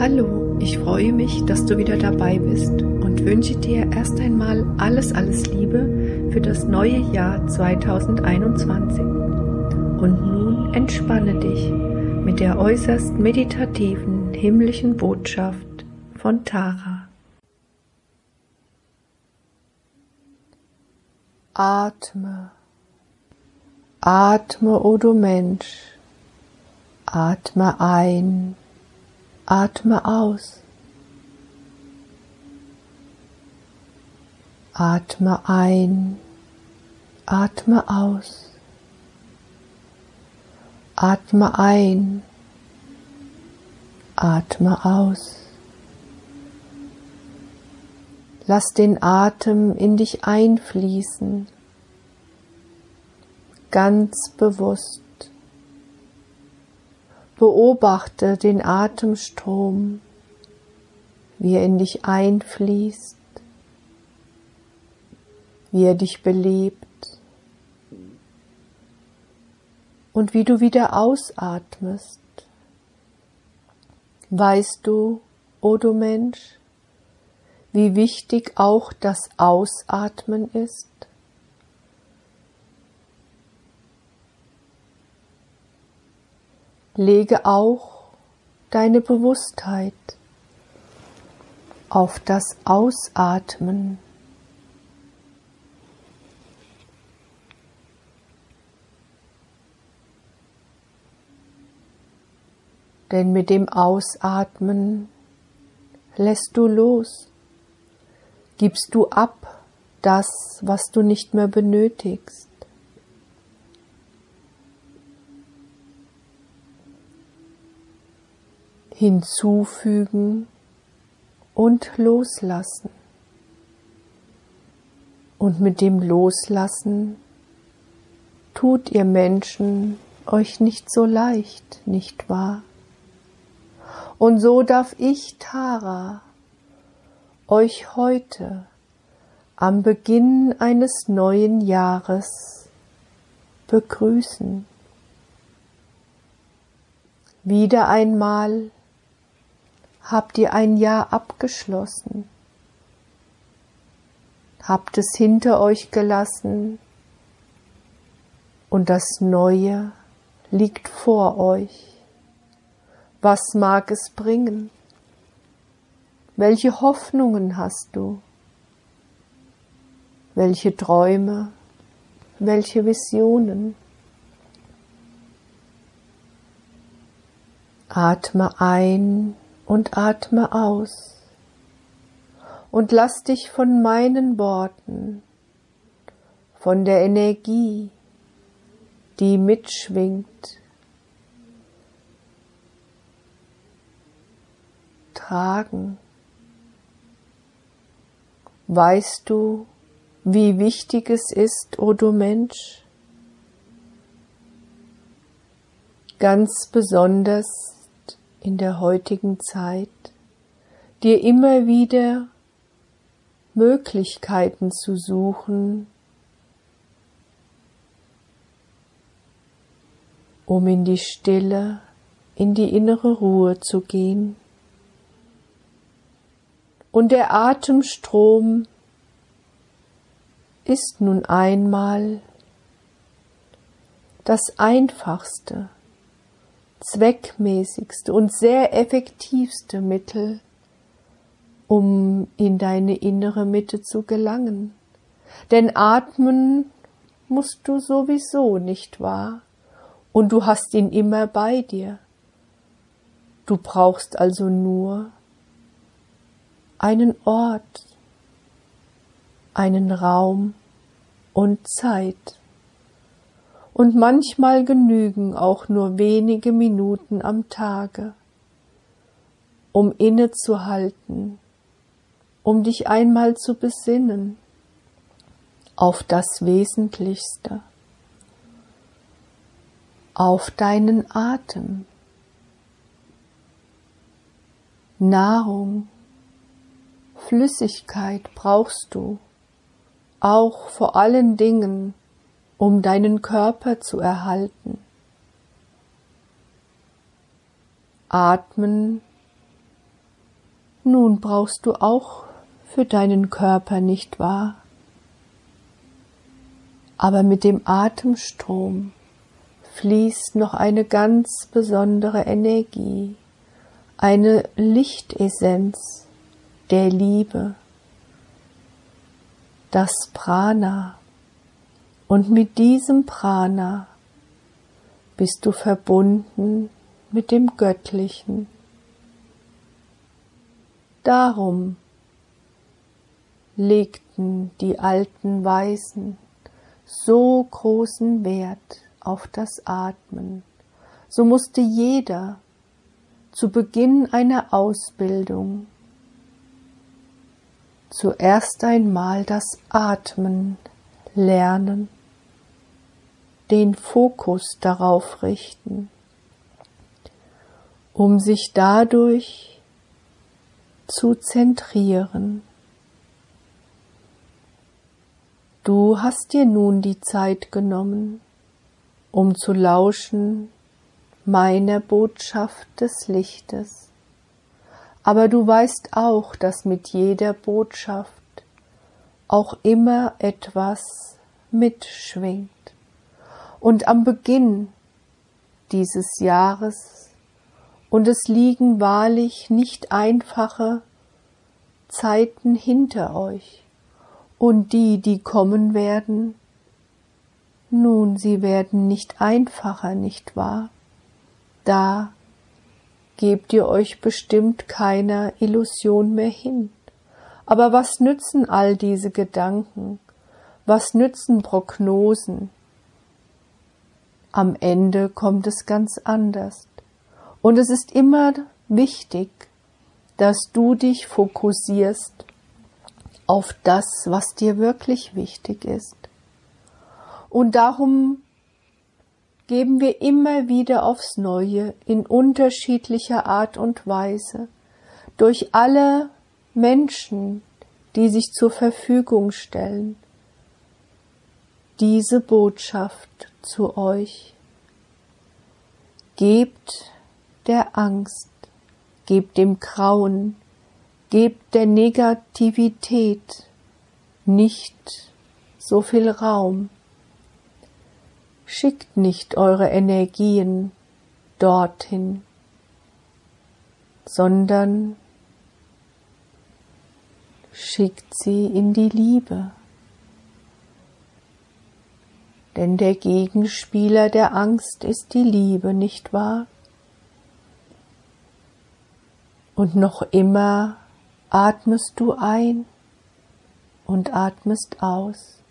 Hallo, ich freue mich, dass du wieder dabei bist und wünsche dir erst einmal alles, alles Liebe für das neue Jahr 2021. Und nun entspanne dich mit der äußerst meditativen himmlischen Botschaft von Tara. Atme, atme, o oh du Mensch, atme ein Atme aus. Atme ein, atme aus. Atme ein, atme aus. Lass den Atem in dich einfließen, ganz bewusst. Beobachte den Atemstrom, wie er in dich einfließt, wie er dich belebt und wie du wieder ausatmest. Weißt du, o oh du Mensch, wie wichtig auch das Ausatmen ist? Lege auch deine Bewusstheit auf das Ausatmen. Denn mit dem Ausatmen lässt du los, gibst du ab das, was du nicht mehr benötigst. Hinzufügen und loslassen. Und mit dem Loslassen tut ihr Menschen euch nicht so leicht, nicht wahr? Und so darf ich, Tara, euch heute am Beginn eines neuen Jahres begrüßen. Wieder einmal habt ihr ein Jahr abgeschlossen, habt es hinter euch gelassen und das Neue liegt vor euch. Was mag es bringen? Welche Hoffnungen hast du? Welche Träume? Welche Visionen? Atme ein und atme aus und lass dich von meinen Worten, von der Energie, die mitschwingt, tragen. Weißt du, wie wichtig es ist, o oh du Mensch, ganz besonders in der heutigen Zeit, dir immer wieder Möglichkeiten zu suchen, um in die Stille, in die innere Ruhe zu gehen. Und der Atemstrom ist nun einmal das Einfachste, zweckmäßigste und sehr effektivste Mittel, um in deine innere Mitte zu gelangen. Denn atmen musst du sowieso, nicht wahr? Und du hast ihn immer bei dir. Du brauchst also nur einen Ort, einen Raum und Zeit und manchmal genügen auch nur wenige Minuten am Tage, um innezuhalten, um dich einmal zu besinnen auf das Wesentlichste, auf deinen Atem, Nahrung, Flüssigkeit brauchst du, auch vor allen Dingen um deinen Körper zu erhalten. Atmen Nun brauchst du auch für deinen Körper nicht wahr, aber mit dem Atemstrom fließt noch eine ganz besondere Energie, eine Lichtessenz der Liebe, das Prana. Und mit diesem Prana bist du verbunden mit dem Göttlichen. Darum legten die alten Weisen so großen Wert auf das Atmen. So musste jeder zu Beginn einer Ausbildung zuerst einmal das Atmen lernen, den Fokus darauf richten, um sich dadurch zu zentrieren. Du hast dir nun die Zeit genommen, um zu lauschen meiner Botschaft des Lichtes. Aber du weißt auch, dass mit jeder Botschaft auch immer etwas mitschwingt. Und am Beginn dieses Jahres, und es liegen wahrlich nicht einfache Zeiten hinter euch, und die, die kommen werden, nun, sie werden nicht einfacher, nicht wahr? Da gebt ihr euch bestimmt keiner Illusion mehr hin. Aber was nützen all diese Gedanken? Was nützen Prognosen? Am Ende kommt es ganz anders. Und es ist immer wichtig, dass du dich fokussierst auf das, was dir wirklich wichtig ist. Und darum geben wir immer wieder aufs Neue in unterschiedlicher Art und Weise durch alle Menschen, die sich zur Verfügung stellen, diese Botschaft zu euch. Gebt der Angst, gebt dem Grauen, gebt der Negativität nicht so viel Raum schickt nicht eure Energien dorthin, sondern schickt sie in die Liebe. Denn der Gegenspieler der Angst ist die Liebe, nicht wahr? Und noch immer atmest du ein und atmest aus,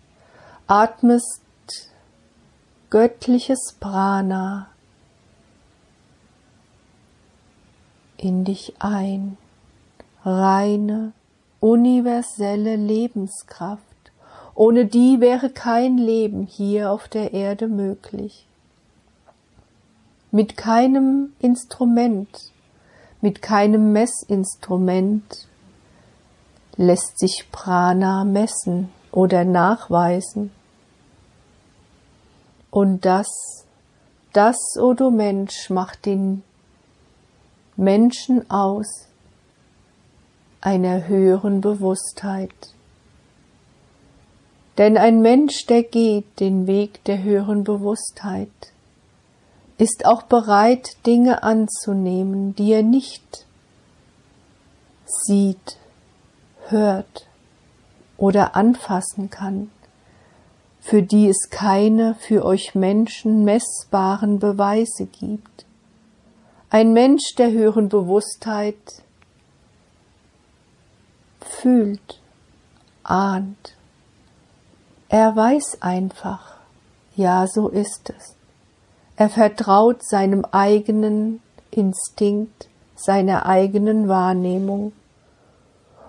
atmest göttliches Prana in dich ein, reine, universelle Lebenskraft. Ohne die wäre kein Leben hier auf der Erde möglich. Mit keinem Instrument, mit keinem Messinstrument lässt sich Prana messen oder nachweisen. Und das, das, o oh du Mensch, macht den Menschen aus einer höheren Bewusstheit. Denn ein Mensch, der geht den Weg der höheren Bewusstheit, ist auch bereit, Dinge anzunehmen, die er nicht sieht, hört oder anfassen kann für die es keine für euch Menschen messbaren Beweise gibt. Ein Mensch der höheren Bewusstheit fühlt, ahnt. Er weiß einfach, ja, so ist es. Er vertraut seinem eigenen Instinkt, seiner eigenen Wahrnehmung.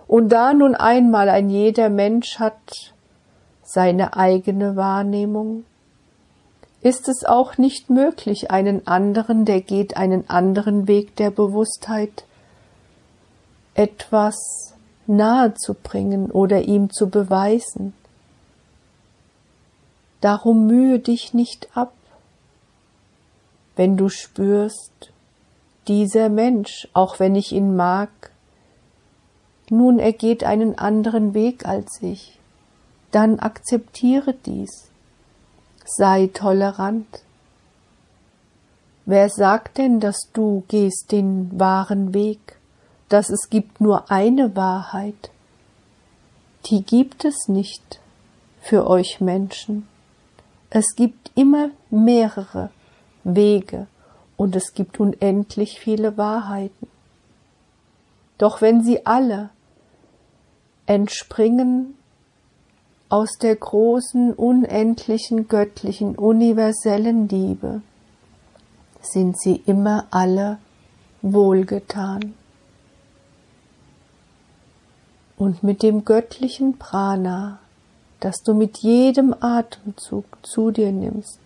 Und da nun einmal ein jeder Mensch hat seine eigene Wahrnehmung? Ist es auch nicht möglich, einen anderen, der geht einen anderen Weg der Bewusstheit, etwas nahe zu bringen oder ihm zu beweisen? Darum mühe dich nicht ab, wenn du spürst, dieser Mensch, auch wenn ich ihn mag, nun er geht einen anderen Weg als ich, dann akzeptiere dies. Sei tolerant. Wer sagt denn, dass du gehst den wahren Weg, dass es gibt nur eine Wahrheit? Die gibt es nicht für euch Menschen. Es gibt immer mehrere Wege und es gibt unendlich viele Wahrheiten. Doch wenn sie alle entspringen aus der großen, unendlichen, göttlichen, universellen Liebe, sind sie immer alle wohlgetan. Und mit dem göttlichen Prana, das du mit jedem Atemzug zu dir nimmst,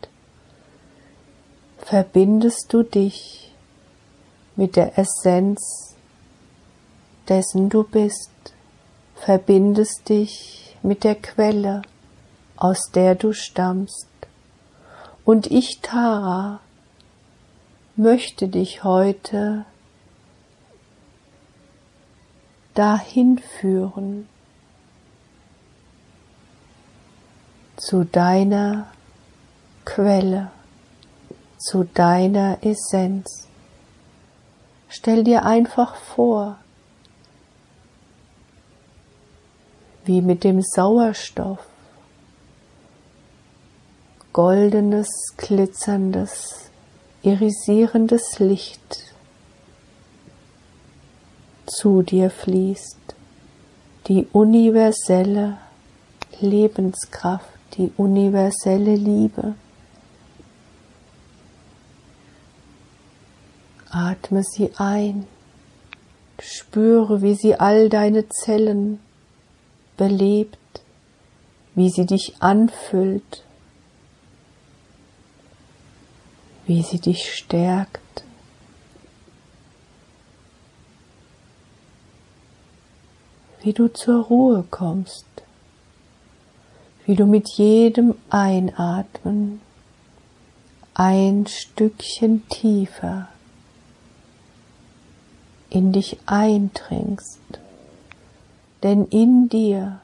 verbindest du dich mit der Essenz dessen du bist, verbindest dich mit der Quelle, aus der du stammst. Und ich, Tara, möchte dich heute dahin führen zu deiner Quelle, zu deiner Essenz. Stell dir einfach vor, wie mit dem Sauerstoff goldenes, glitzerndes, irisierendes Licht zu dir fließt, die universelle Lebenskraft, die universelle Liebe. Atme sie ein, spüre, wie sie all deine Zellen belebt, wie sie dich anfüllt, wie sie dich stärkt. Wie du zur Ruhe kommst, wie du mit jedem Einatmen ein Stückchen tiefer in dich eindringst. Denn in dir,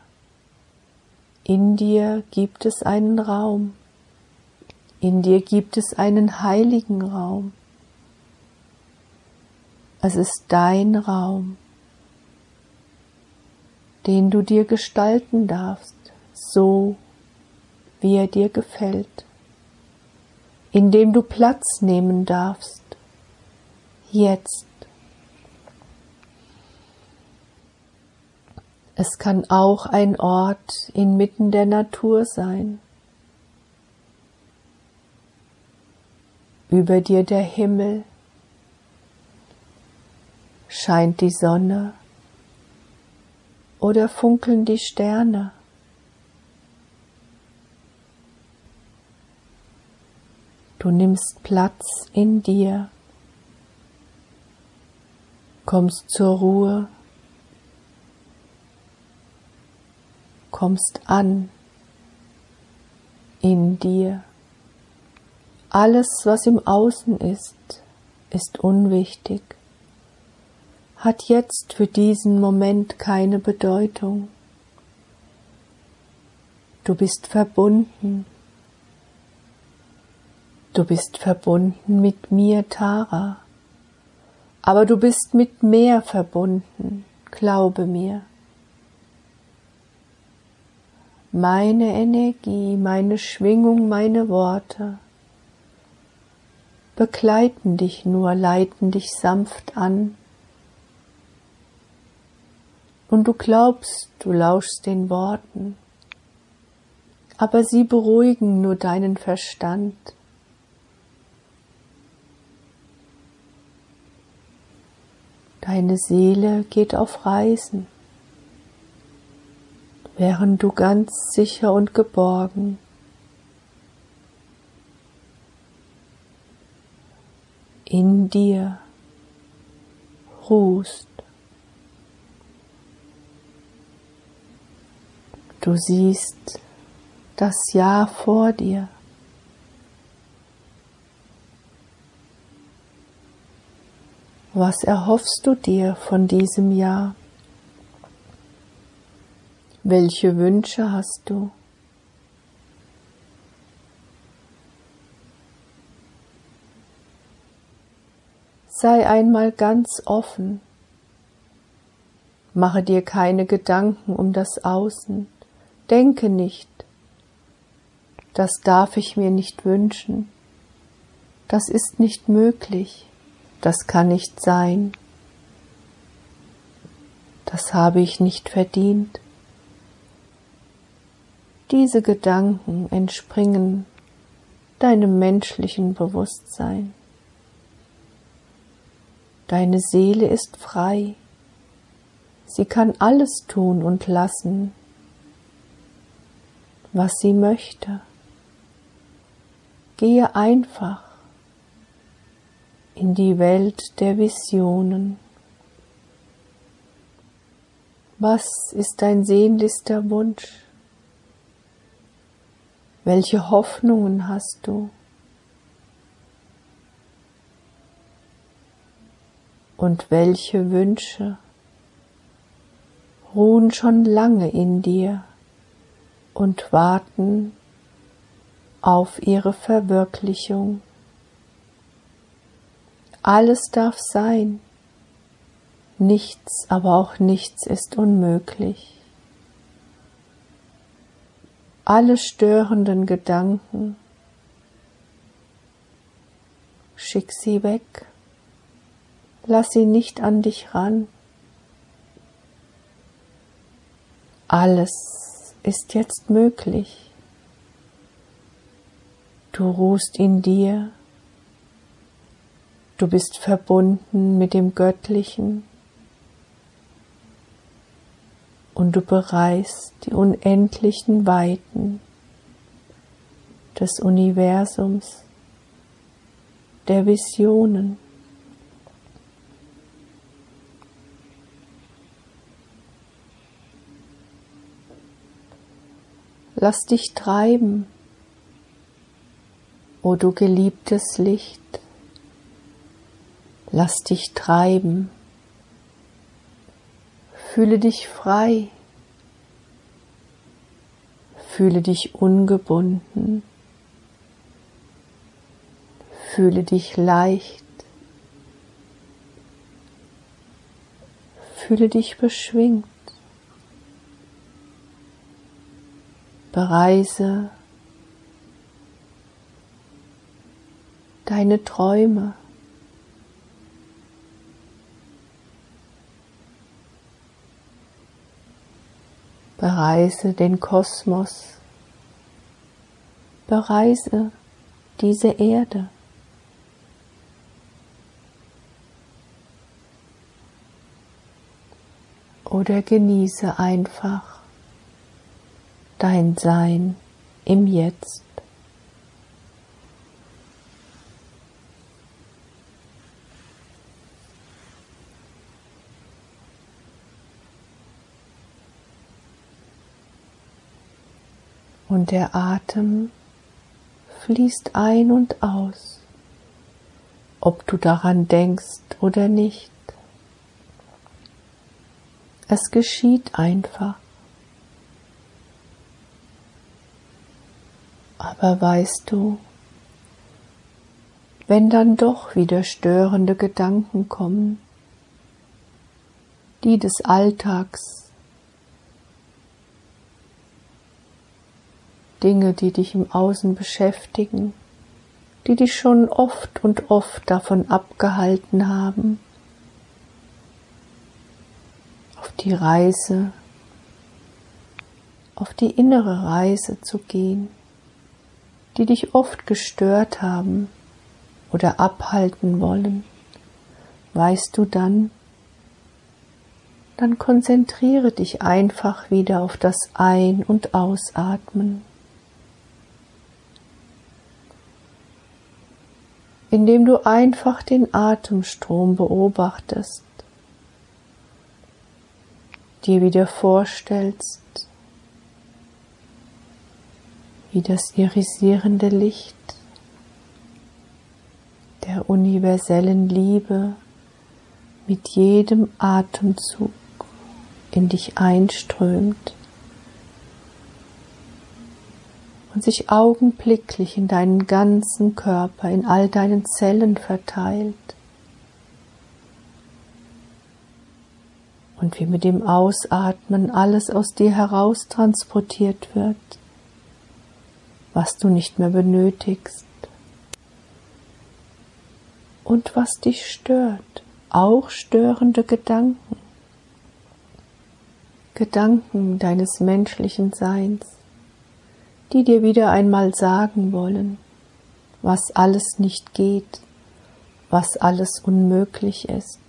in dir gibt es einen Raum, in dir gibt es einen heiligen Raum. Es ist dein Raum, den du dir gestalten darfst, so wie er dir gefällt, in dem du Platz nehmen darfst, jetzt. Es kann auch ein Ort inmitten der Natur sein, über dir der Himmel, scheint die Sonne. Oder funkeln die Sterne. Du nimmst Platz in dir, kommst zur Ruhe, kommst an in dir. Alles, was im Außen ist, ist unwichtig, hat jetzt für diesen Moment keine Bedeutung. Du bist verbunden. Du bist verbunden mit mir, Tara. Aber du bist mit mehr verbunden, glaube mir. Meine Energie, meine Schwingung, meine Worte begleiten dich nur, leiten dich sanft an. Und du glaubst, du lauschst den Worten, aber sie beruhigen nur deinen Verstand. Deine Seele geht auf Reisen, während du ganz sicher und geborgen in dir ruhst. Du siehst das Jahr vor dir. Was erhoffst du dir von diesem Jahr? Welche Wünsche hast du? Sei einmal ganz offen. Mache dir keine Gedanken um das Außen. Denke nicht, das darf ich mir nicht wünschen. Das ist nicht möglich. Das kann nicht sein. Das habe ich nicht verdient. Diese Gedanken entspringen deinem menschlichen Bewusstsein. Deine Seele ist frei. Sie kann alles tun und lassen, was sie möchte. Gehe einfach in die Welt der Visionen. Was ist dein sehnlichster Wunsch? Welche Hoffnungen hast du? und welche Wünsche ruhen schon lange in dir und warten auf ihre Verwirklichung. Alles darf sein, nichts, aber auch nichts ist unmöglich. Alle störenden Gedanken, schick sie weg. Lass sie nicht an dich ran. Alles ist jetzt möglich. Du ruhst in dir. Du bist verbunden mit dem Göttlichen. Und du bereist die unendlichen Weiten des Universums, der Visionen. Lass dich treiben, o du geliebtes Licht. Lass dich treiben. Fühle dich frei. Fühle dich ungebunden. Fühle dich leicht. Fühle dich beschwingt. Bereise deine Träume. Bereise den Kosmos. Bereise diese Erde. Oder genieße einfach dein Sein im Jetzt. Und der Atem fließt ein und aus, ob du daran denkst oder nicht. Es geschieht einfach. Aber weißt du, wenn dann doch wieder störende Gedanken kommen, die des Alltags, Dinge, die dich im Außen beschäftigen, die dich schon oft und oft davon abgehalten haben, auf die Reise, auf die innere Reise zu gehen die dich oft gestört haben oder abhalten wollen, weißt du dann, dann konzentriere dich einfach wieder auf das Ein- und Ausatmen. Indem du einfach den Atemstrom beobachtest, dir wieder vorstellst, wie das irisierende Licht der universellen Liebe mit jedem Atemzug in dich einströmt und sich augenblicklich in deinen ganzen Körper, in all deinen Zellen verteilt. Und wie mit dem Ausatmen alles aus dir heraus transportiert wird, was du nicht mehr benötigst. Und was dich stört, auch störende Gedanken, Gedanken deines menschlichen Seins die dir wieder einmal sagen wollen, was alles nicht geht, was alles unmöglich ist.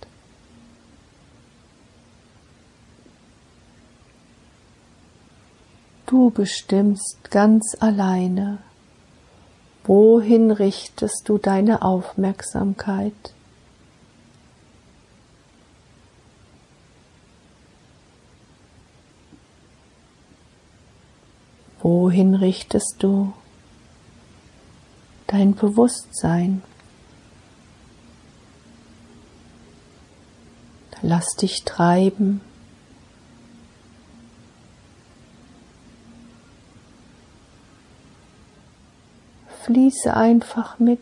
Du bestimmst ganz alleine, wohin richtest du deine Aufmerksamkeit. Wohin richtest du dein Bewusstsein? Lass dich treiben. Fließe einfach mit.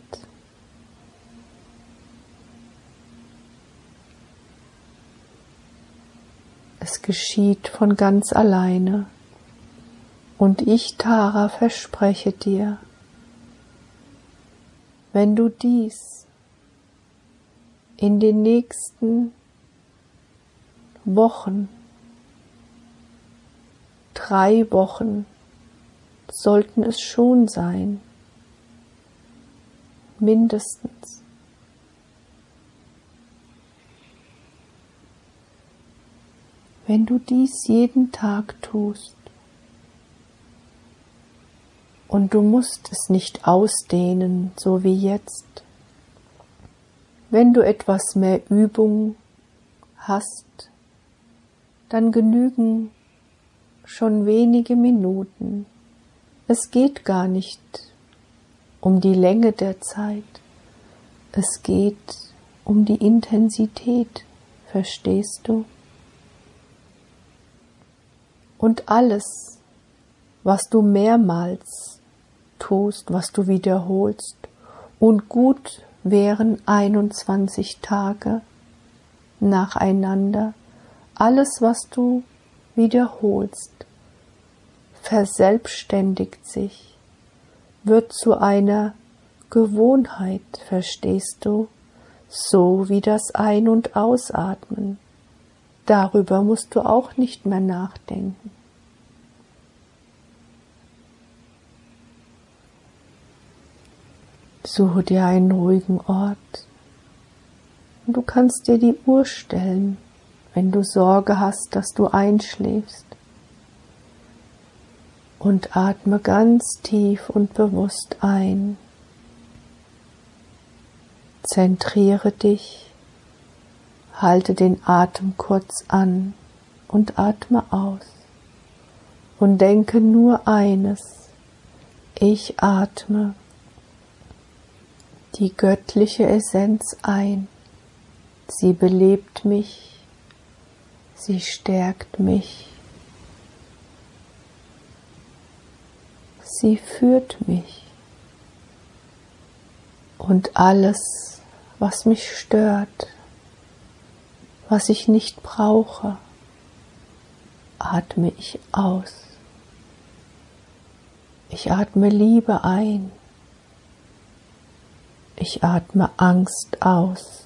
Es geschieht von ganz alleine. Und ich, Tara, verspreche dir, wenn du dies in den nächsten Wochen, drei Wochen sollten es schon sein, mindestens. Wenn du dies jeden Tag tust, und du musst es nicht ausdehnen, so wie jetzt. Wenn du etwas mehr Übung hast, dann genügen schon wenige Minuten. Es geht gar nicht um die Länge der Zeit, es geht um die Intensität, verstehst du? Und alles, was du mehrmals tust, was du wiederholst. Und gut wären 21 Tage nacheinander. Alles, was du wiederholst, verselbstständigt sich, wird zu einer Gewohnheit, verstehst du, so wie das Ein- und Ausatmen. Darüber musst du auch nicht mehr nachdenken. Suche dir einen ruhigen Ort. Und du kannst dir die Uhr stellen, wenn du Sorge hast, dass du einschläfst. Und atme ganz tief und bewusst ein. Zentriere dich, halte den Atem kurz an und atme aus. Und denke nur eines, ich atme die göttliche Essenz ein. Sie belebt mich, sie stärkt mich, sie führt mich. Und alles, was mich stört, was ich nicht brauche, atme ich aus. Ich atme Liebe ein. Ich atme Angst aus.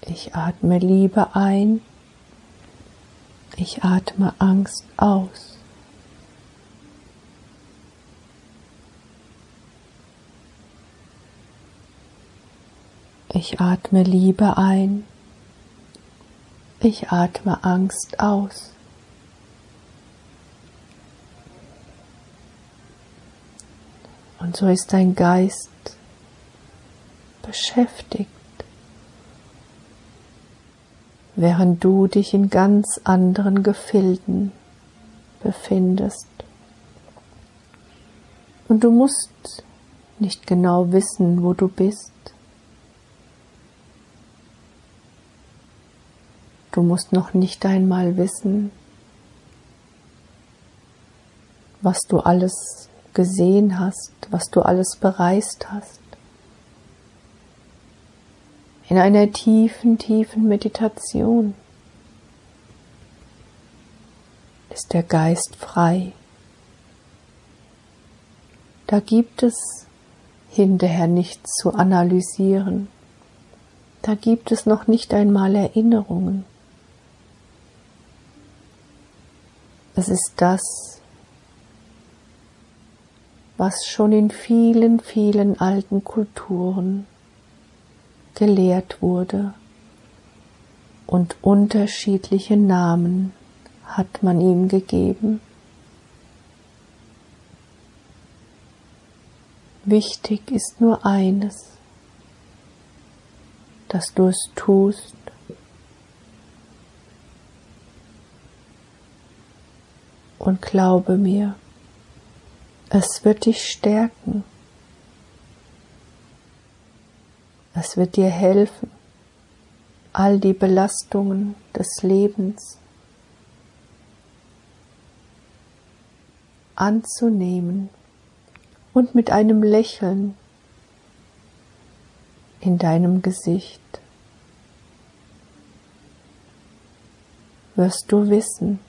Ich atme Liebe ein. Ich atme Angst aus. Ich atme Liebe ein. Ich atme Angst aus. Und so ist dein Geist beschäftigt, während du dich in ganz anderen Gefilden befindest. Und du musst nicht genau wissen, wo du bist. Du musst noch nicht einmal wissen, was du alles gesehen hast, was du alles bereist hast. In einer tiefen, tiefen Meditation ist der Geist frei. Da gibt es hinterher nichts zu analysieren. Da gibt es noch nicht einmal Erinnerungen. Es ist das, was schon in vielen, vielen alten Kulturen gelehrt wurde und unterschiedliche Namen hat man ihm gegeben. Wichtig ist nur eines, dass du es tust und glaube mir, es wird dich stärken. Es wird dir helfen, all die Belastungen des Lebens anzunehmen und mit einem Lächeln in deinem Gesicht wirst du wissen,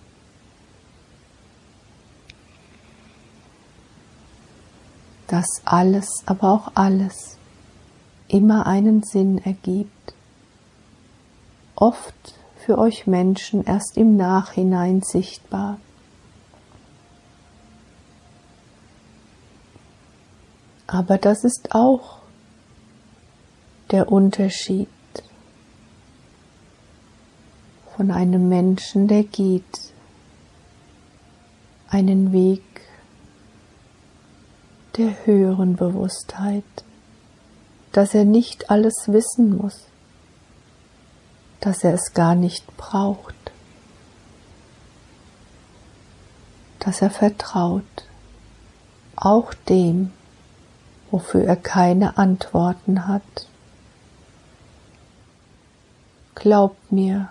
dass alles, aber auch alles immer einen Sinn ergibt, oft für euch Menschen erst im Nachhinein sichtbar. Aber das ist auch der Unterschied von einem Menschen, der geht einen Weg der höheren Bewusstheit, dass er nicht alles wissen muss, dass er es gar nicht braucht, dass er vertraut, auch dem, wofür er keine Antworten hat. Glaubt mir,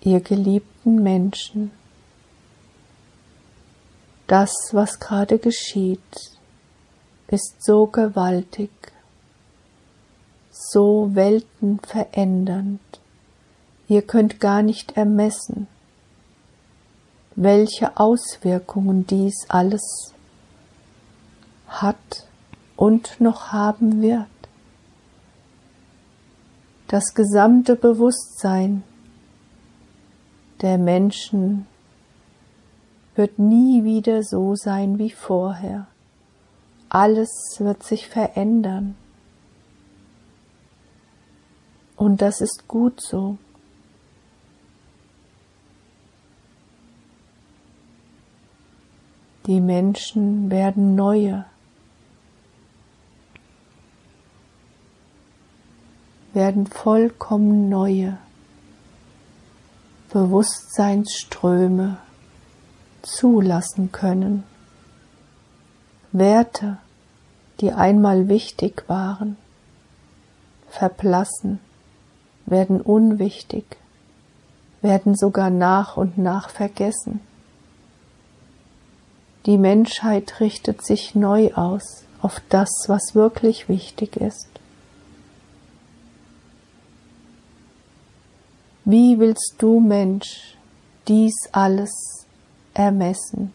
ihr geliebten Menschen, das, was gerade geschieht, ist so gewaltig, so weltenverändernd, ihr könnt gar nicht ermessen, welche Auswirkungen dies alles hat und noch haben wird. Das gesamte Bewusstsein der Menschen wird nie wieder so sein wie vorher. Alles wird sich verändern. Und das ist gut so. Die Menschen werden neue, werden vollkommen neue Bewusstseinsströme zulassen können. Werte, die einmal wichtig waren, verblassen, werden unwichtig, werden sogar nach und nach vergessen. Die Menschheit richtet sich neu aus auf das, was wirklich wichtig ist. Wie willst du, Mensch, dies alles ermessen?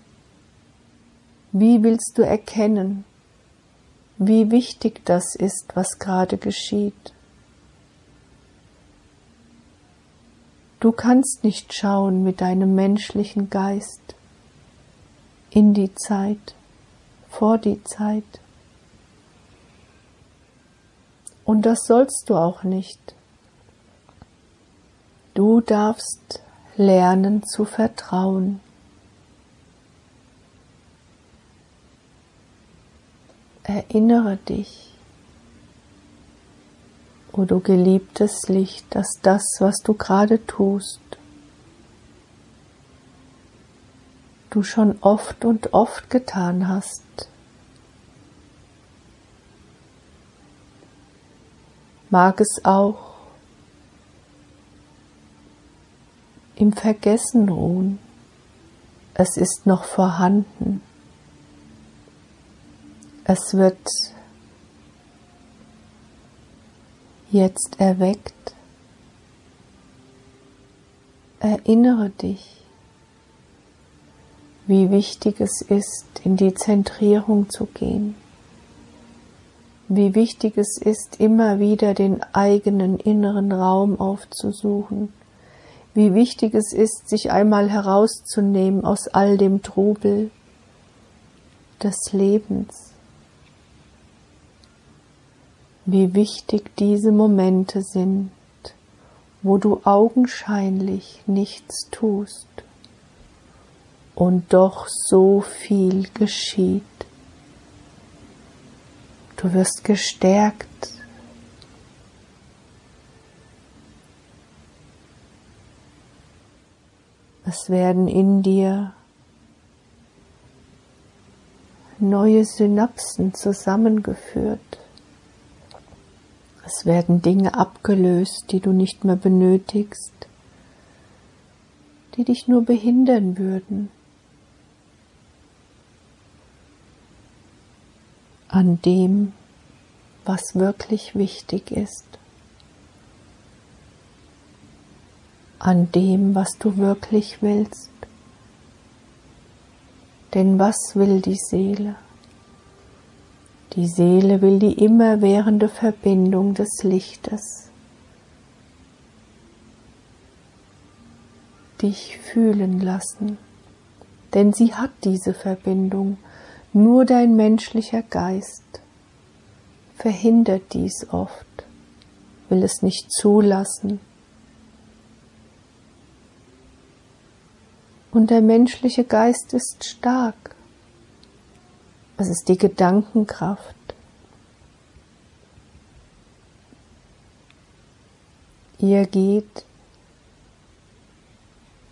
Wie willst du erkennen, wie wichtig das ist, was gerade geschieht? Du kannst nicht schauen mit deinem menschlichen Geist in die Zeit, vor die Zeit. Und das sollst du auch nicht. Du darfst lernen zu vertrauen. Erinnere dich, o du geliebtes Licht, dass das, was du gerade tust, du schon oft und oft getan hast. Mag es auch im Vergessen ruhen. Es ist noch vorhanden. Es wird jetzt erweckt. Erinnere dich, wie wichtig es ist, in die Zentrierung zu gehen, wie wichtig es ist, immer wieder den eigenen inneren Raum aufzusuchen, wie wichtig es ist, sich einmal herauszunehmen aus all dem Trubel des Lebens, wie wichtig diese Momente sind, wo du augenscheinlich nichts tust und doch so viel geschieht. Du wirst gestärkt. Es werden in dir neue Synapsen zusammengeführt. Es werden Dinge abgelöst, die du nicht mehr benötigst, die dich nur behindern würden. An dem, was wirklich wichtig ist. An dem, was du wirklich willst. Denn was will die Seele? Die Seele will die immerwährende Verbindung des Lichtes. Dich fühlen lassen, denn sie hat diese Verbindung, nur dein menschlicher Geist verhindert dies oft, will es nicht zulassen. Und der menschliche Geist ist stark es ist die Gedankenkraft. Ihr geht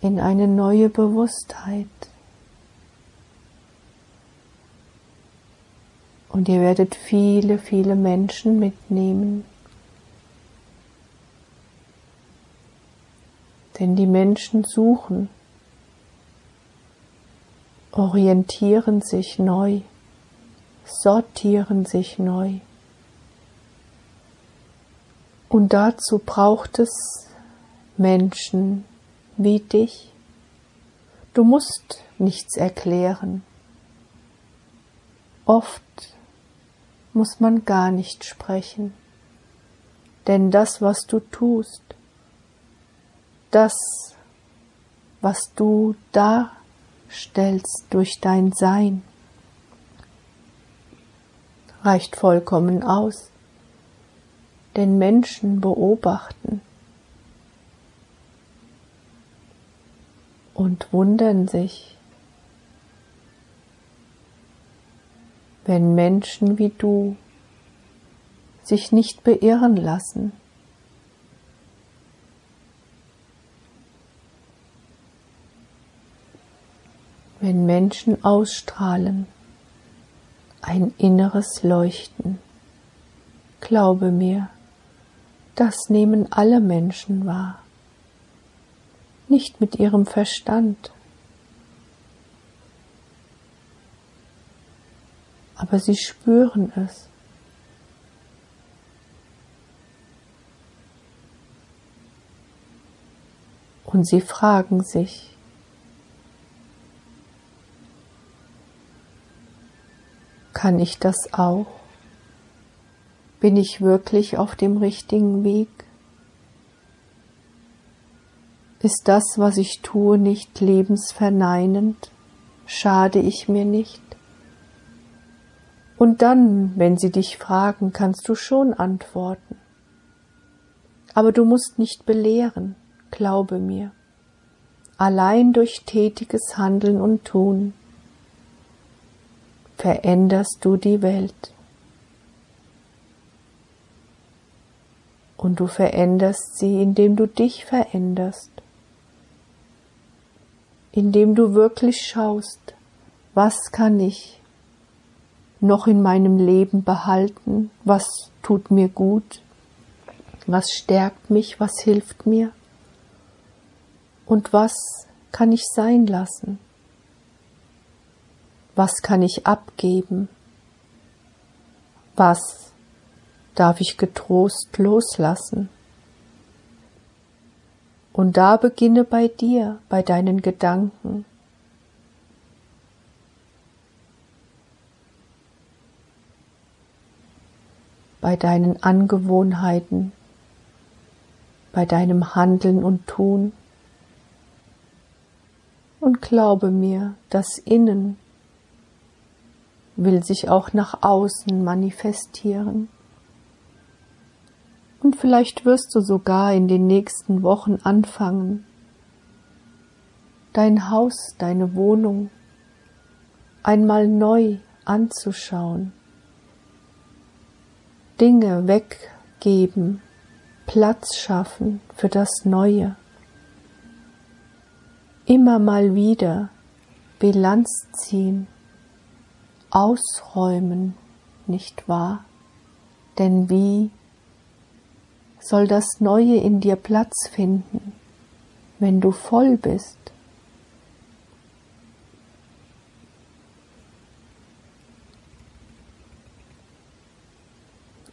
in eine neue Bewusstheit. Und ihr werdet viele, viele Menschen mitnehmen. Denn die Menschen suchen, orientieren sich neu sortieren sich neu. Und dazu braucht es Menschen wie dich. Du musst nichts erklären. Oft muss man gar nicht sprechen, denn das, was du tust, das, was du darstellst durch dein Sein, reicht vollkommen aus. Denn Menschen beobachten und wundern sich, wenn Menschen wie du sich nicht beirren lassen. Wenn Menschen ausstrahlen, ein inneres Leuchten. Glaube mir, das nehmen alle Menschen wahr, nicht mit ihrem Verstand, aber sie spüren es. Und sie fragen sich, Kann ich das auch? Bin ich wirklich auf dem richtigen Weg? Ist das, was ich tue, nicht lebensverneinend? Schade ich mir nicht? Und dann, wenn sie dich fragen, kannst du schon antworten. Aber du musst nicht belehren, glaube mir. Allein durch tätiges Handeln und Tun veränderst du die Welt. Und du veränderst sie, indem du dich veränderst, indem du wirklich schaust, was kann ich noch in meinem Leben behalten, was tut mir gut, was stärkt mich, was hilft mir. Und was kann ich sein lassen? Was kann ich abgeben? Was darf ich getrost loslassen? Und da beginne bei dir, bei deinen Gedanken. bei deinen Angewohnheiten, bei deinem Handeln und Tun. Und glaube mir, das Innen will sich auch nach außen manifestieren. Und vielleicht wirst du sogar in den nächsten Wochen anfangen, dein Haus, deine Wohnung einmal neu anzuschauen, Dinge weggeben, Platz schaffen für das Neue. Immer mal wieder Bilanz ziehen, ausräumen, nicht wahr? Denn wie soll das Neue in dir Platz finden, wenn du voll bist?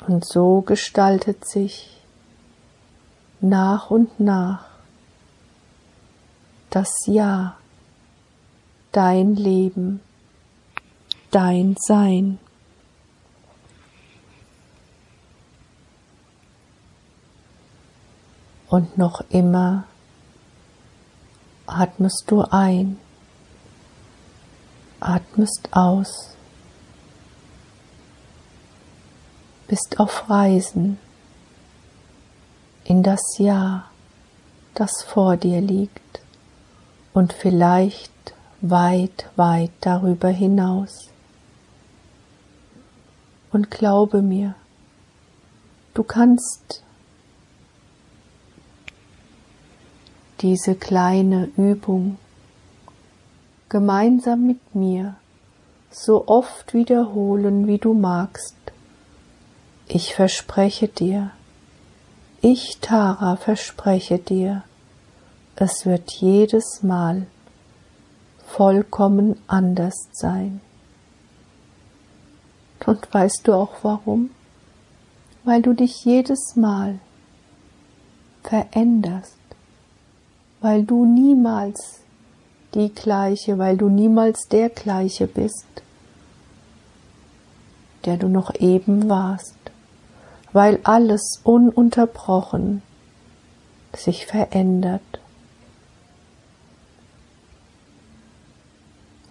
Und so gestaltet sich nach und nach das Ja, dein Leben, dein Sein. Und noch immer atmest du ein, atmest aus, bist auf Reisen in das Jahr, das vor dir liegt und vielleicht weit, weit darüber hinaus. Und glaube mir, du kannst diese kleine Übung gemeinsam mit mir so oft wiederholen, wie du magst. Ich verspreche dir, ich, Tara, verspreche dir, es wird jedes Mal vollkommen anders sein. Und weißt du auch warum? Weil du dich jedes Mal veränderst, weil du niemals die gleiche, weil du niemals der gleiche bist, der du noch eben warst weil alles ununterbrochen sich verändert.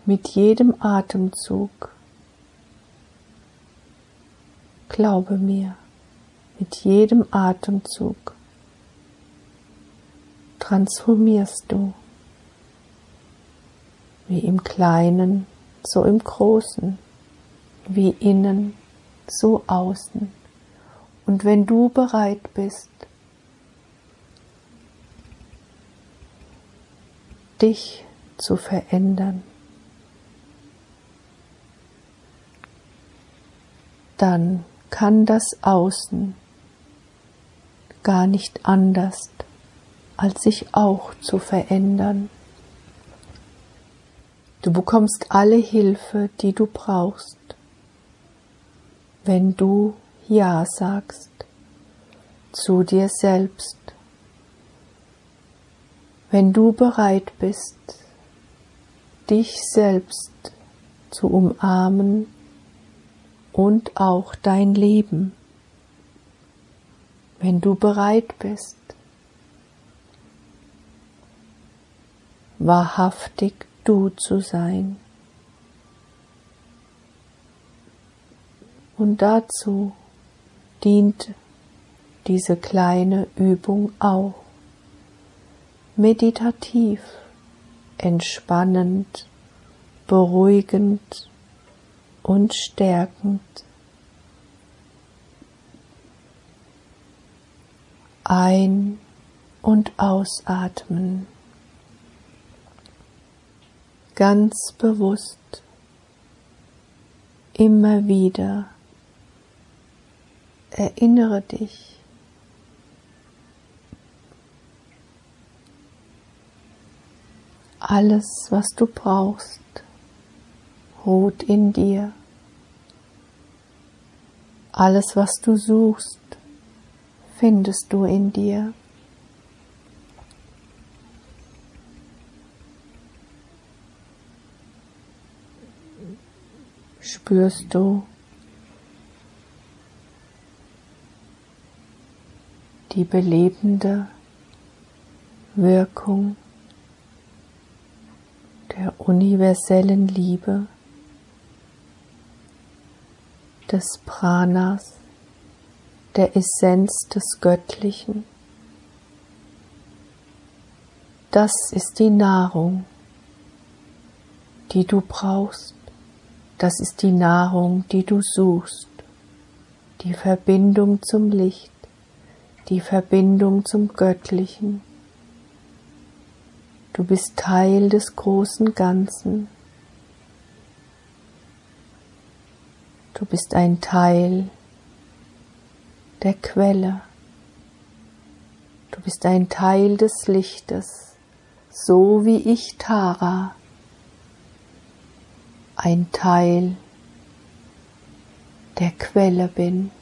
Mit jedem Atemzug, glaube mir, mit jedem Atemzug transformierst du, wie im Kleinen, so im Großen, wie innen, so außen. Und wenn du bereit bist, dich zu verändern, dann kann das Außen gar nicht anders, als sich auch zu verändern. Du bekommst alle Hilfe, die du brauchst, wenn du ja sagst zu dir selbst. Wenn du bereit bist, dich selbst zu umarmen und auch dein Leben. Wenn du bereit bist, wahrhaftig du zu sein. Und dazu dient diese kleine Übung auch. Meditativ, entspannend, beruhigend und stärkend. Ein- und ausatmen. Ganz bewusst immer wieder Erinnere dich, Alles, was du brauchst, ruht in dir. Alles, was du suchst, findest du in dir. Spürst du die belebende Wirkung der universellen Liebe des Pranas, der Essenz des Göttlichen. Das ist die Nahrung, die du brauchst. Das ist die Nahrung, die du suchst. Die Verbindung zum Licht, die Verbindung zum Göttlichen. Du bist Teil des großen Ganzen. Du bist ein Teil der Quelle. Du bist ein Teil des Lichtes, so wie ich Tara, ein Teil der Quelle bin,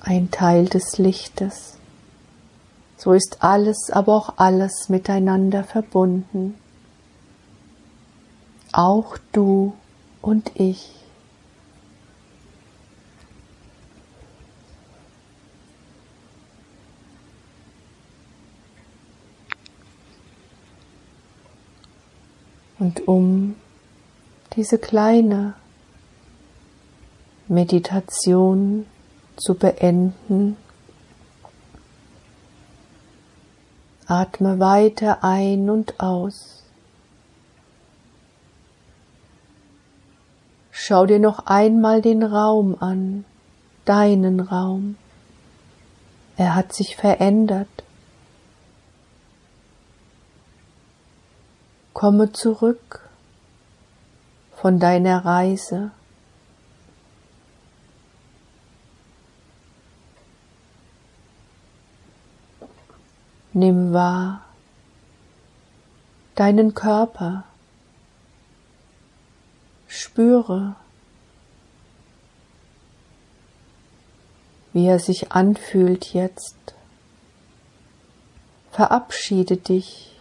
ein Teil des Lichtes. So ist alles, aber auch alles miteinander verbunden. Auch du und ich. Und um diese kleine Meditation zu beenden, atme weiter ein und aus. Schau dir noch einmal den Raum an, deinen Raum. Er hat sich verändert. Komme zurück von deiner Reise. Nimm wahr deinen Körper. Spüre, wie er sich anfühlt jetzt. Verabschiede dich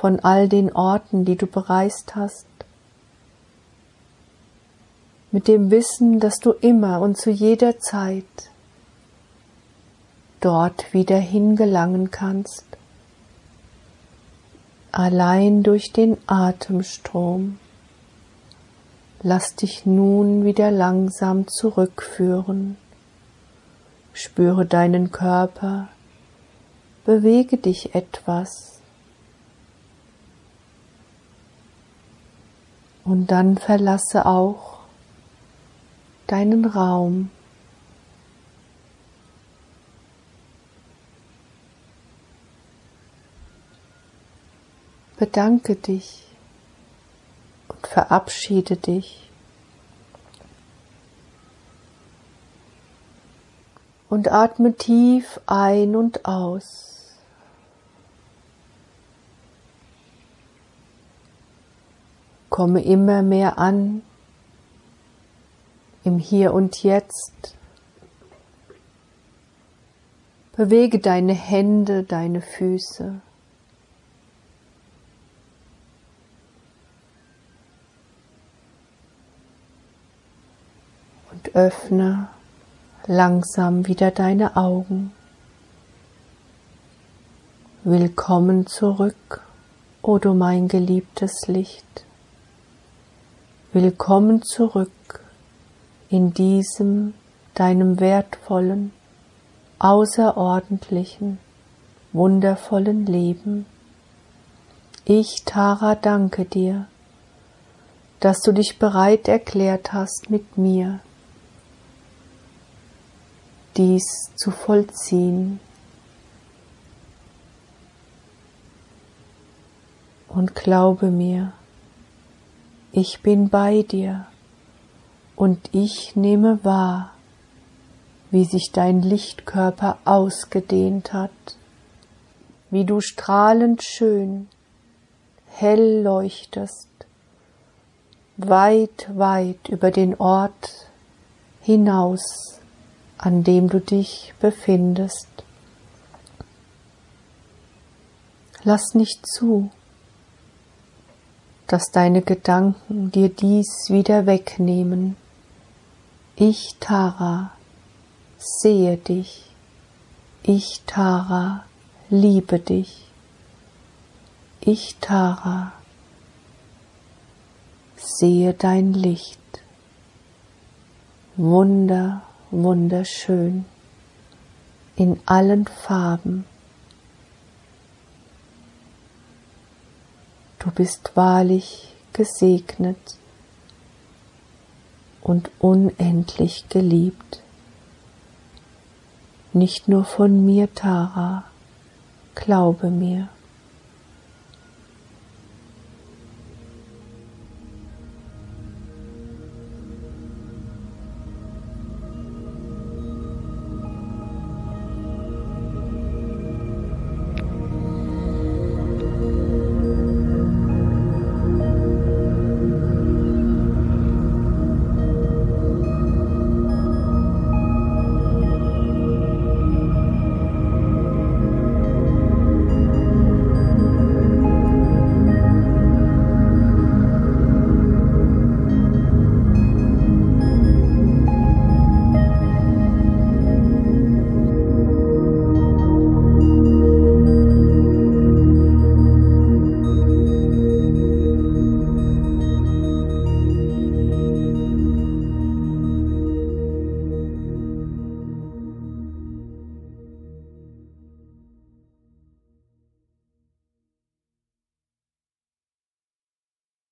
von all den Orten, die du bereist hast, mit dem Wissen, dass du immer und zu jeder Zeit dort wieder hingelangen kannst, allein durch den Atemstrom. Lass dich nun wieder langsam zurückführen. Spüre deinen Körper, bewege dich etwas. Und dann verlasse auch deinen Raum. Bedanke dich und verabschiede dich. Und atme tief ein und aus. Komme immer mehr an im Hier und Jetzt. Bewege deine Hände, deine Füße. Und öffne langsam wieder deine Augen. Willkommen zurück, o oh du mein geliebtes Licht. Willkommen zurück in diesem deinem wertvollen, außerordentlichen, wundervollen Leben. Ich, Tara, danke dir, dass du dich bereit erklärt hast, mit mir dies zu vollziehen. Und glaube mir, ich bin bei dir und ich nehme wahr, wie sich dein Lichtkörper ausgedehnt hat, wie du strahlend schön, hell leuchtest, weit, weit über den Ort hinaus, an dem du dich befindest. Lass nicht zu, dass deine Gedanken dir dies wieder wegnehmen. Ich, Tara, sehe dich. Ich, Tara, liebe dich. Ich, Tara, sehe dein Licht. Wunder, wunderschön in allen Farben. Du bist wahrlich gesegnet und unendlich geliebt. Nicht nur von mir, Tara, glaube mir.